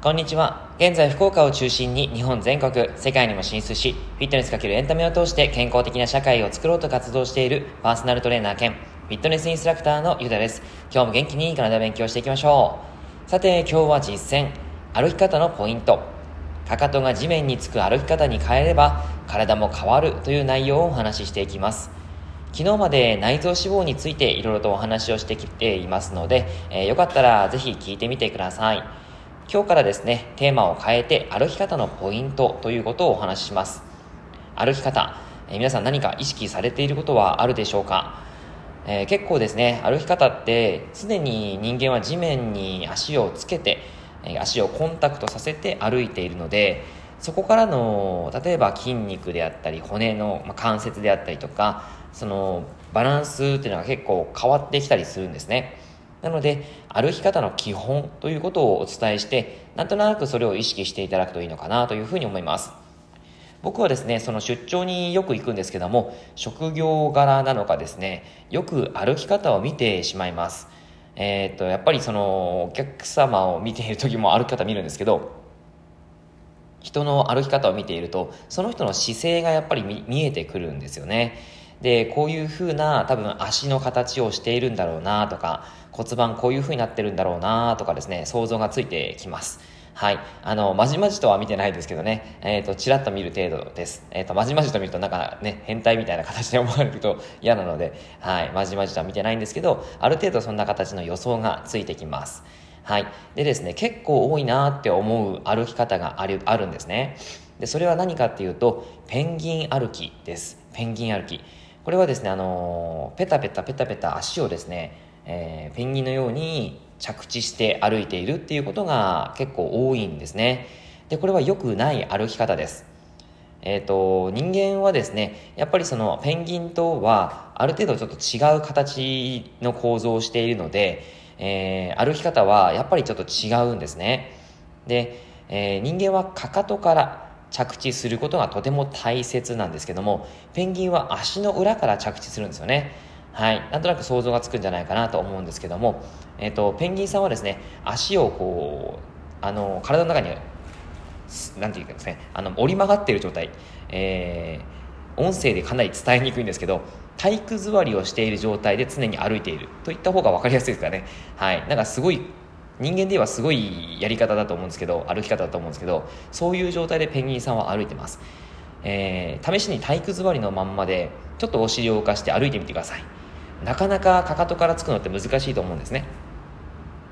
こんにちは。現在、福岡を中心に日本全国、世界にも進出し、フィットネスかけるエンタメを通して健康的な社会を作ろうと活動しているパーソナルトレーナー兼フィットネスインストラクターのゆうたです。今日も元気に体を勉強していきましょう。さて、今日は実践、歩き方のポイント。かかとが地面につく歩き方に変えれば、体も変わるという内容をお話ししていきます。昨日まで内臓脂肪についていろいろとお話をしてきていますので、えー、よかったらぜひ聞いてみてください。今日からですね、テーマを変えて歩き方のポイントということをお話しします。歩き方、えー、皆さん何か意識されていることはあるでしょうか、えー、結構ですね、歩き方って常に人間は地面に足をつけて、えー、足をコンタクトさせて歩いているので、そこからの例えば筋肉であったり骨の、まあ関節であったりとかそのバランスっていうのが結構変わってきたりするんですねなので、歩き方の基本ということをお伝えして、なんとなくそれを意識していただくといいのかなというふうに思います。僕はですね、その出張によく行くんですけども、職業柄なのかですね、よく歩き方を見てしまいます。えー、っと、やっぱりそのお客様を見ている時も歩き方見るんですけど、人の歩き方を見ていると、その人の姿勢がやっぱり見えてくるんですよね。で、こういう風な多分足の形をしているんだろうなとか、骨盤こういう風になってるんだろうなとかですね、想像がついてきます。はい。あの、まじまじとは見てないですけどね、えっ、ー、と、ちらっと見る程度です。えっ、ー、と、まじまじと見るとなんかね、変態みたいな形で思われると嫌なので、はい。まじまじとは見てないんですけど、ある程度そんな形の予想がついてきます。はい。でですね、結構多いなって思う歩き方があるあるんですね。で、それは何かっていうと、ペンギン歩きです。ペンギン歩き。これはですね、あのー、ペタペタペタペタ足をですね、えー、ペンギンのように着地して歩いているっていうことが結構多いんですね。で、これは良くない歩き方です。えっ、ー、と、人間はですね、やっぱりそのペンギンとはある程度ちょっと違う形の構造をしているので、えー、歩き方はやっぱりちょっと違うんですね。で、えー、人間はかかとから着地することがとても大切なんですけども、ペンギンは足の裏から着地するんですよね。はい。なんとなく想像がつくんじゃないかなと思うんですけども、えっ、ー、と、ペンギンさんはですね、足をこう、あの、体の中に、なんていうかですね、あの、折り曲がっている状態、えー、音声でかなり伝えにくいんですけど、体育座りをしている状態で常に歩いているといった方が分かりやすいですかね。はい。なんかすごい、人間ではすごいやり方だと思うんですけど、歩き方だと思うんですけど、そういう状態でペンギンさんは歩いてます。えー、試しに体育座りのまんまで、ちょっとお尻を浮かして歩いてみてください。なかなかかかとからつくのって難しいと思うんですね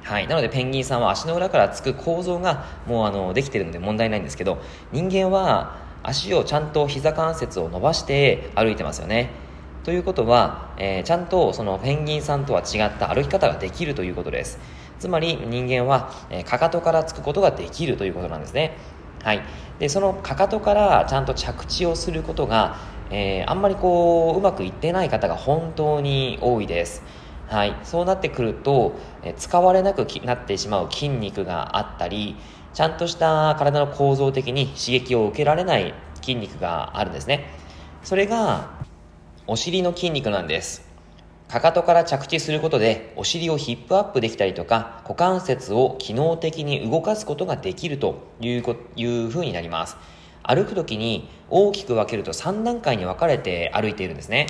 はい、なのでペンギンさんは足の裏からつく構造がもうあのできてるので問題ないんですけど人間は足をちゃんと膝関節を伸ばして歩いてますよねということは、えー、ちゃんとそのペンギンさんとは違った歩き方ができるということです。つまり人間は、えー、かかとからつくことができるということなんですね。はい、でそのかかとからちゃんと着地をすることがえー、あんまりこううまくいってない方が本当に多いです。はい、そうなってくると、え使われなくなってしまう筋肉があったりちゃんとした体の構造的に刺激を受けられない筋肉があるんですね。それがお尻の筋肉なんです。かかとから着地することでお尻をヒップアップできたりとか股関節を機能的に動かすことができるといういうふうになります。歩く時に大きく分けると3段階に分かれて歩いているんですね。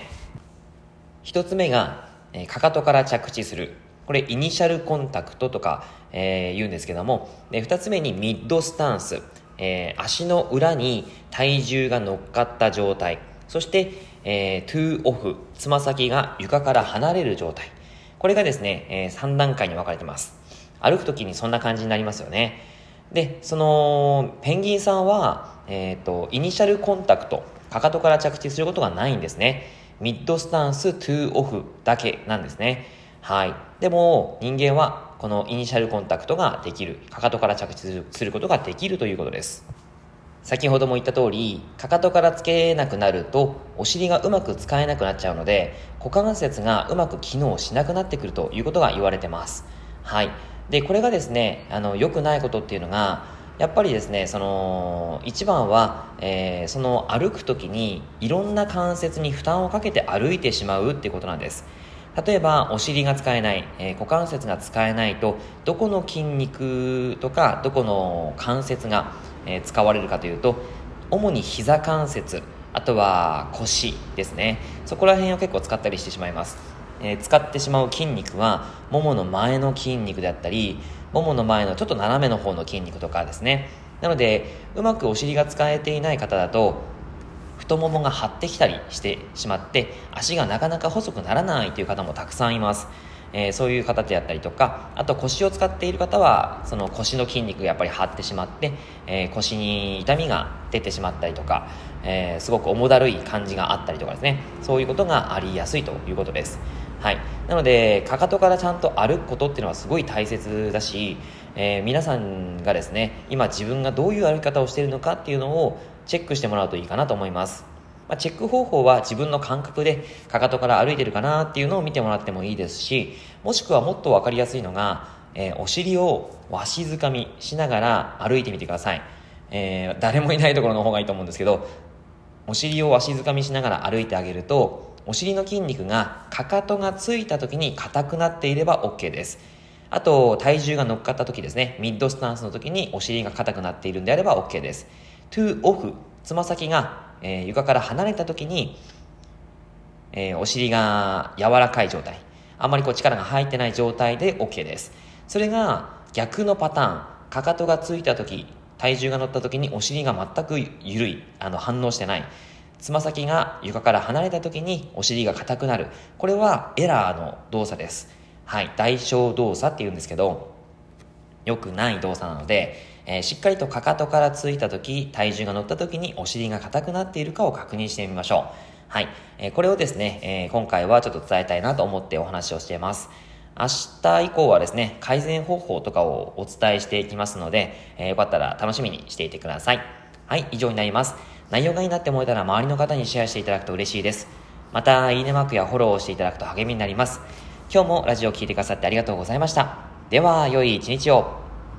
1つ目が、えかかとから着地する。これイニシャルコンタクトとか、えー、言うんですけどもで2つ目にミッドスタンス、えー、足の裏に体重が乗っかった状態。そして、えー、 toe off つま先が床から離れる状態これがですね、えー、3段階に分かれてます歩く時にそんな感じになりますよねでそのペンギンさんはえっ、ー、と、 initial contact、かかとから着地することがないんですね。 mid stance、toe off だけなんですね。はい。でも、人間はこの initial contact ができる。かかとから着地することができるということです。先ほども言った通り、かかとからつけなくなると、お尻がうまく使えなくなっちゃうので、股関節がうまく機能しなくなってくるということが言われてます。はい。で、これがですね、あの、良くないことっていうのが、やっぱりですねその一番は、えー、その歩く時にいろんな関節に負担をかけて歩いてしまうってことなんです例えばお尻が使えない、えー、股関節が使えないとどこの筋肉とかどこの関節が、え、使われるかというと主に膝関節あとは腰ですね。そこら辺を結構使ったりしてしまいます、えー、使ってしまう筋肉はももの前の筋肉であったりももの前のちょっと斜めの方の筋肉とかですね。なのでうまくお尻が使えていない方だと太ももが張ってきたりしてしまって足がなかなか細くならないという方もたくさんいます。えー、そういう方であったりとかあと腰を使っている方はその腰の筋肉がやっぱり張ってしまって、えー、腰に痛みが出てしまったりとか、えー、すごく重だるい感じがあったりとかですね。そういうことがありやすいということです。はい、なのでかかとからちゃんと歩くことっていうのはすごい大切だし、えー、皆さんがですね今自分がどういう歩き方をしているのかっていうのをチェックしてもらうといいかなと思います。まあ、チェック方法は自分の感覚でかかとから歩いてるかなっていうのを見てもらってもいいですしもしくはもっと分かりやすいのが、えー、お尻をわしづかみしながら歩いてみてください、えー、誰もいないところの方がいいと思うんですけどお尻をわしづかみしながら歩いてあげるとお尻の筋肉がかかとがついた時に硬くなっていれば OK です。あと体重が乗っかった時ですね。ミッドスタンスの時にお尻が硬くなっているんであれば OK です。to off つま先がえー、床から離れた時に、えー、お尻が柔らかい状態。あんまりこう力が入ってない状態で OK です。それが逆のパターン。かかとがついた時体重が乗った時にお尻が全く緩い。あの反応してない。つま先が床から離れた時にお尻が硬くなる。これはエラーの動作です。はい。代償動作って言うんですけど良くない動作なのでえー、しっかりとかかとからついた時、体重が乗った時にお尻が硬くなっているかを確認してみましょう。はい。えー、これをですね、えー、今回はちょっと伝えたいなと思ってお話をしています。明日以降はですね、改善方法とかをお伝えしていきますので、えー、よかったら楽しみにしていてください。はい、以上になります。内容がいいなって思えたら周りの方にシェアしていただくと嬉しいです。また、いいねマークやフォローをしていただくと励みになります。今日もラジオを聴いてくださってありがとうございました。では、良い一日を。